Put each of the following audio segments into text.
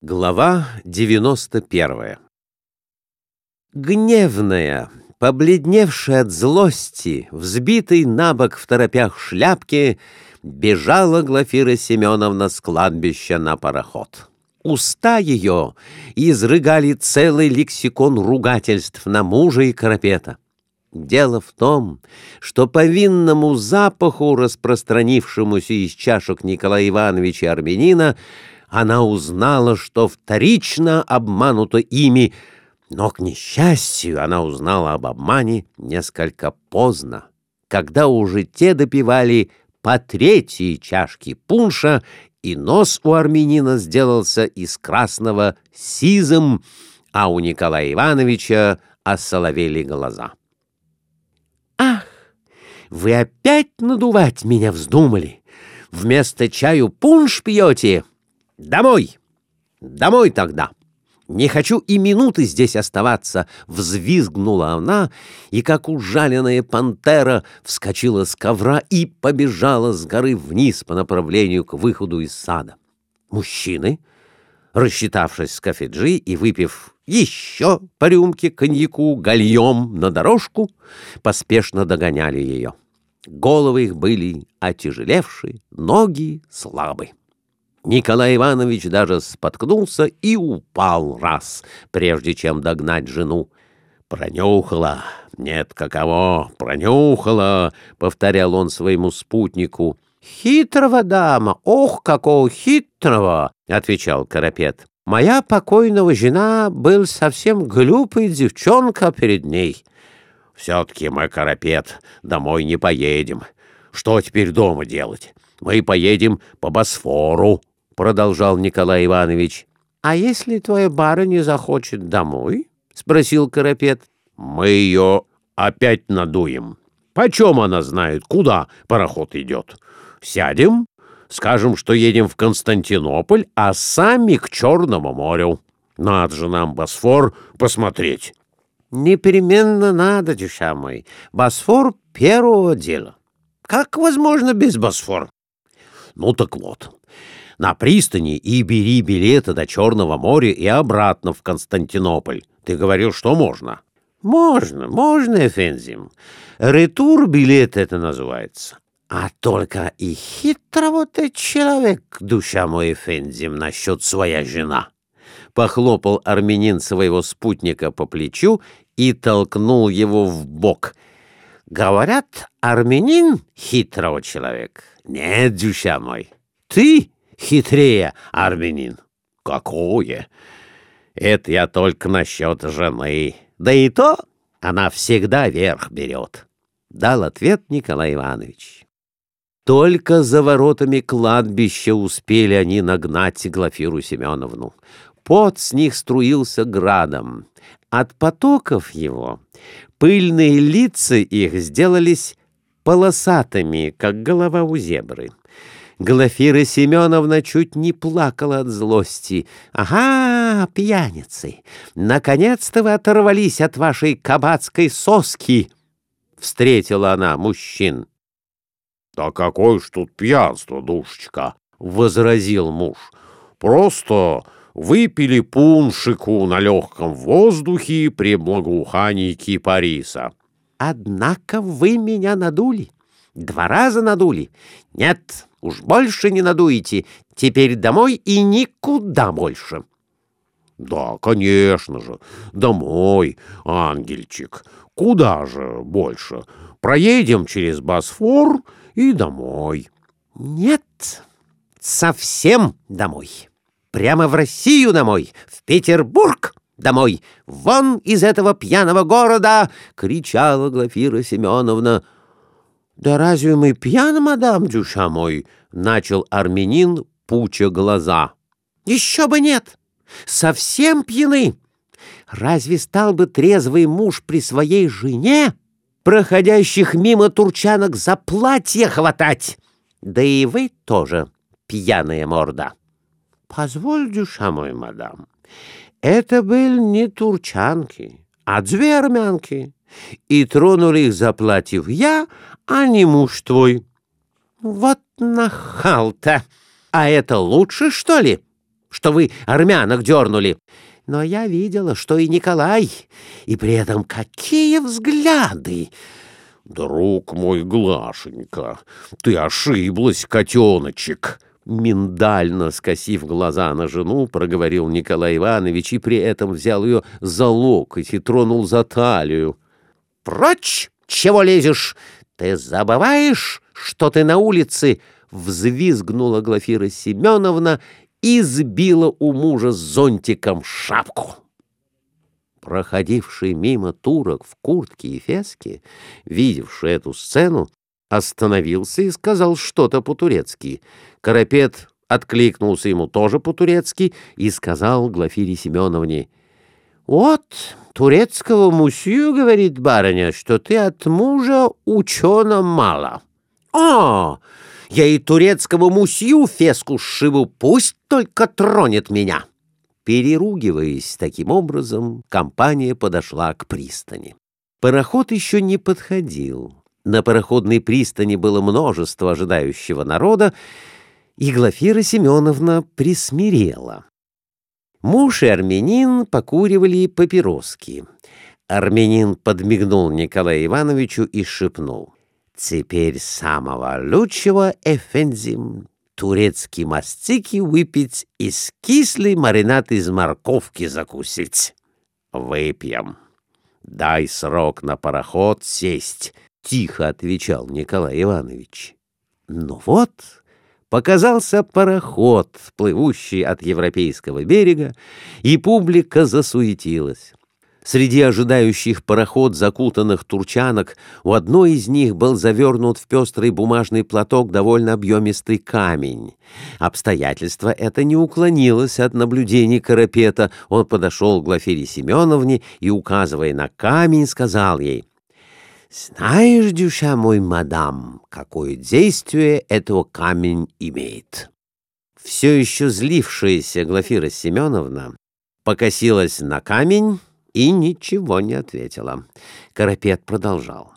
Глава 91 Гневная, побледневшая от злости, взбитый на бок в торопях шляпки, бежала Глафира Семеновна с кладбища на пароход. Уста ее изрыгали целый лексикон ругательств на мужа и Карапета. Дело в том, что по винному запаху, распространившемуся из чашек Николая Ивановича Армянина, она узнала, что вторично обманута ими, но, к несчастью, она узнала об обмане несколько поздно, когда уже те допивали по третьей чашке пунша, и нос у армянина сделался из красного сизым, а у Николая Ивановича осоловели глаза. «Ах, вы опять надувать меня вздумали! Вместо чаю пунш пьете!» Домой! Домой тогда! Не хочу и минуты здесь оставаться!» Взвизгнула она, и, как ужаленная пантера, вскочила с ковра и побежала с горы вниз по направлению к выходу из сада. Мужчины, рассчитавшись с кафеджи и выпив еще по рюмке коньяку гальем на дорожку, поспешно догоняли ее. Головы их были отяжелевшие, ноги слабые. Николай Иванович даже споткнулся и упал раз, прежде чем догнать жену. «Пронюхала! Нет, каково! Пронюхала!» — повторял он своему спутнику. «Хитрого дама! Ох, какого хитрого!» — отвечал Карапет. «Моя покойного жена был совсем глупый девчонка перед ней». «Все-таки мы, Карапет, домой не поедем. Что теперь дома делать? Мы поедем по Босфору, продолжал Николай Иванович. А если твоя барыня захочет домой? спросил Карапет. Мы ее опять надуем. Почем она знает, куда пароход идет? Сядем, скажем, что едем в Константинополь, а сами к Черному морю. Надо же нам Босфор посмотреть. Непременно надо, душа мой. Босфор первого дела. Как возможно без Босфор? Ну так вот, на пристани и бери билеты до Черного моря и обратно в Константинополь. Ты говорил, что можно. Можно, можно, Эфензим. Ретур-билет это называется. А только и хитро ты человек, душа мой Эфензим, насчет своя жена. Похлопал армянин своего спутника по плечу и толкнул его в бок. Говорят, армянин хитрого человек. Нет, душа мой, ты хитрее, армянин. Какое? Это я только насчет жены. Да и то она всегда верх берет. Дал ответ Николай Иванович. Только за воротами кладбища успели они нагнать Глафиру Семеновну. Пот с них струился градом. От потоков его пыльные лица их сделались полосатыми, как голова у зебры. Глафира Семеновна чуть не плакала от злости. «Ага, пьяницы! Наконец-то вы оторвались от вашей кабацкой соски!» Встретила она мужчин. «Да какое ж тут пьянство, душечка!» — возразил муж. «Просто выпили пуншику на легком воздухе при благоухании кипариса». «Однако вы меня надули!» Два раза надули? Нет, уж больше не надуете. Теперь домой и никуда больше. Да, конечно же, домой, ангельчик. Куда же больше? Проедем через Босфор и домой. Нет, совсем домой. Прямо в Россию домой, в Петербург домой. Вон из этого пьяного города! — кричала Глафира Семеновна. «Да разве мы пьяны, мадам, дюша мой?» — начал армянин, пуча глаза. «Еще бы нет! Совсем пьяны! Разве стал бы трезвый муж при своей жене проходящих мимо турчанок за платье хватать? Да и вы тоже, пьяная морда!» «Позволь, дюша мой, мадам, это были не турчанки, а две армянки, и тронули их за платьев я, а не муж твой. Вот нахал-то! А это лучше, что ли? что вы армянок дернули. Но я видела, что и Николай, и при этом какие взгляды! Друг мой, Глашенька, ты ошиблась, котеночек!» Миндально скосив глаза на жену, проговорил Николай Иванович и при этом взял ее за локоть и тронул за талию. «Прочь! Чего лезешь? Ты забываешь, что ты на улице?» Взвизгнула Глафира Семеновна и сбила у мужа зонтиком шапку. Проходивший мимо турок в куртке и феске, видевший эту сцену, остановился и сказал что-то по-турецки. Карапет откликнулся ему тоже по-турецки и сказал Глафире Семеновне, «Вот, турецкого мусью, — говорит барыня, — что ты от мужа учена мало». «О, я и турецкого мусью феску сшиву, пусть только тронет меня». Переругиваясь таким образом, компания подошла к пристани. Пароход еще не подходил. На пароходной пристани было множество ожидающего народа, и Глафира Семеновна присмирела. Муж и армянин покуривали папироски. Армянин подмигнул Николаю Ивановичу и шепнул. «Теперь самого лучшего, Эфензим, турецкий мастики выпить и с кислый маринад из морковки закусить». «Выпьем. Дай срок на пароход сесть», — тихо отвечал Николай Иванович. «Ну вот...» показался пароход, плывущий от европейского берега, и публика засуетилась. Среди ожидающих пароход закутанных турчанок у одной из них был завернут в пестрый бумажный платок довольно объемистый камень. Обстоятельство это не уклонилось от наблюдений Карапета. Он подошел к Глафире Семеновне и, указывая на камень, сказал ей — знаешь, дюша мой, мадам, какое действие этого камень имеет? Все еще злившаяся Глафира Семеновна покосилась на камень и ничего не ответила. Карапет продолжал.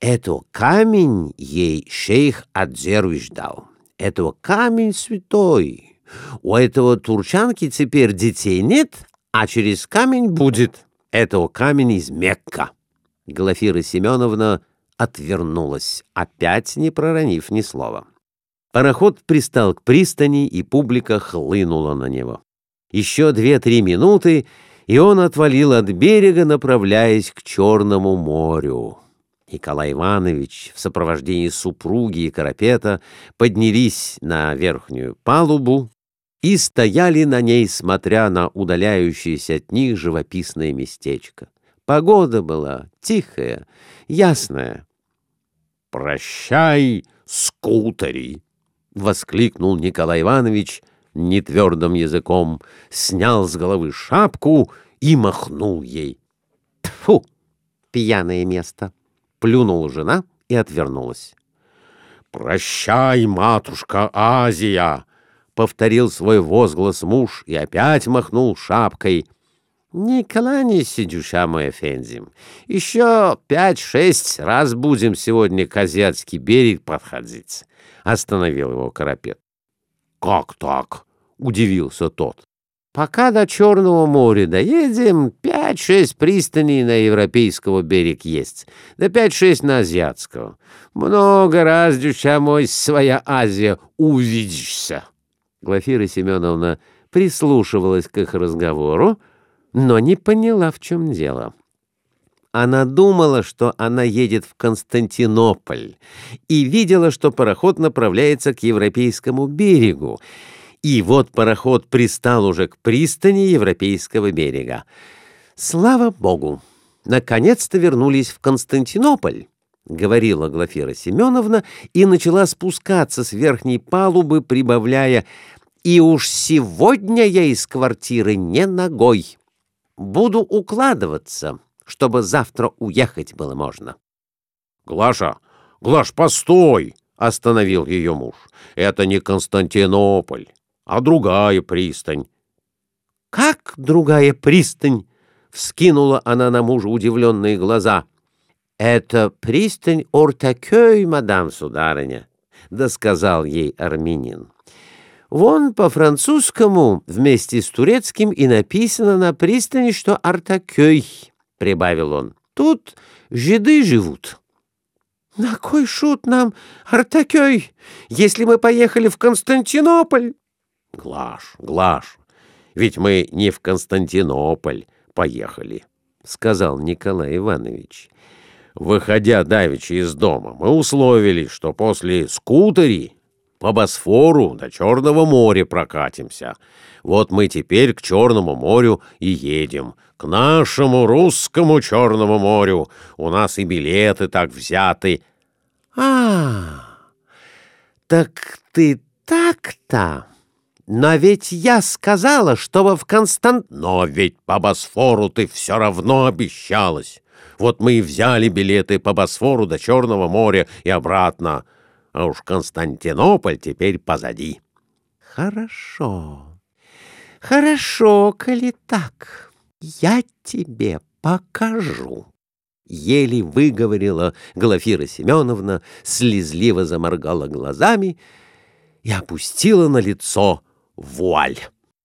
Это камень ей шейх Адзеруиш дал. Это камень святой. У этого турчанки теперь детей нет, а через камень будет. Это камень из Мекка. Глафира Семеновна отвернулась, опять не проронив ни слова. Пароход пристал к пристани, и публика хлынула на него. Еще две-три минуты, и он отвалил от берега, направляясь к Черному морю. Николай Иванович в сопровождении супруги и Карапета поднялись на верхнюю палубу и стояли на ней, смотря на удаляющееся от них живописное местечко. Погода была тихая, ясная. «Прощай, скутери!» — воскликнул Николай Иванович нетвердым языком, снял с головы шапку и махнул ей. «Тьфу! Пьяное место!» — плюнула жена и отвернулась. «Прощай, матушка Азия!» — повторил свой возглас муж и опять махнул шапкой — «Не кланяйся, дюша мой, Эфензим. Еще пять-шесть раз будем сегодня к азиатский берег подходить», — остановил его Карапет. «Как так?» — удивился тот. «Пока до Черного моря доедем, пять-шесть пристаней на европейского берег есть, да пять-шесть на азиатского. Много раз, дюша мой, своя Азия увидишься». Глафира Семеновна прислушивалась к их разговору, но не поняла, в чем дело. Она думала, что она едет в Константинополь, и видела, что пароход направляется к европейскому берегу. И вот пароход пристал уже к пристани европейского берега. Слава богу! Наконец-то вернулись в Константинополь, — говорила Глафира Семеновна и начала спускаться с верхней палубы, прибавляя «И уж сегодня я из квартиры не ногой». Буду укладываться, чтобы завтра уехать было можно. — Глаша, Глаш, постой! — остановил ее муж. — Это не Константинополь, а другая пристань. — Как другая пристань? — вскинула она на мужа удивленные глаза. — Это пристань Ортакёй, мадам сударыня, — досказал ей армянин. Вон по-французскому вместе с турецким и написано на пристани, что Артакёй, — прибавил он. Тут жиды живут. На кой шут нам Артакёй, если мы поехали в Константинополь? Глаш, Глаш, ведь мы не в Константинополь поехали, — сказал Николай Иванович. Выходя давеча из дома, мы условились, что после скутери по Босфору до Черного моря прокатимся. Вот мы теперь к Черному морю и едем, к нашему русскому Черному морю. У нас и билеты так взяты. А, так ты так-то? Но ведь я сказала, чтобы в Констант... Но ведь по Босфору ты все равно обещалась. Вот мы и взяли билеты по Босфору до Черного моря и обратно а уж Константинополь теперь позади. Хорошо, хорошо, коли так, я тебе покажу. Еле выговорила Глафира Семеновна, слезливо заморгала глазами и опустила на лицо вуаль.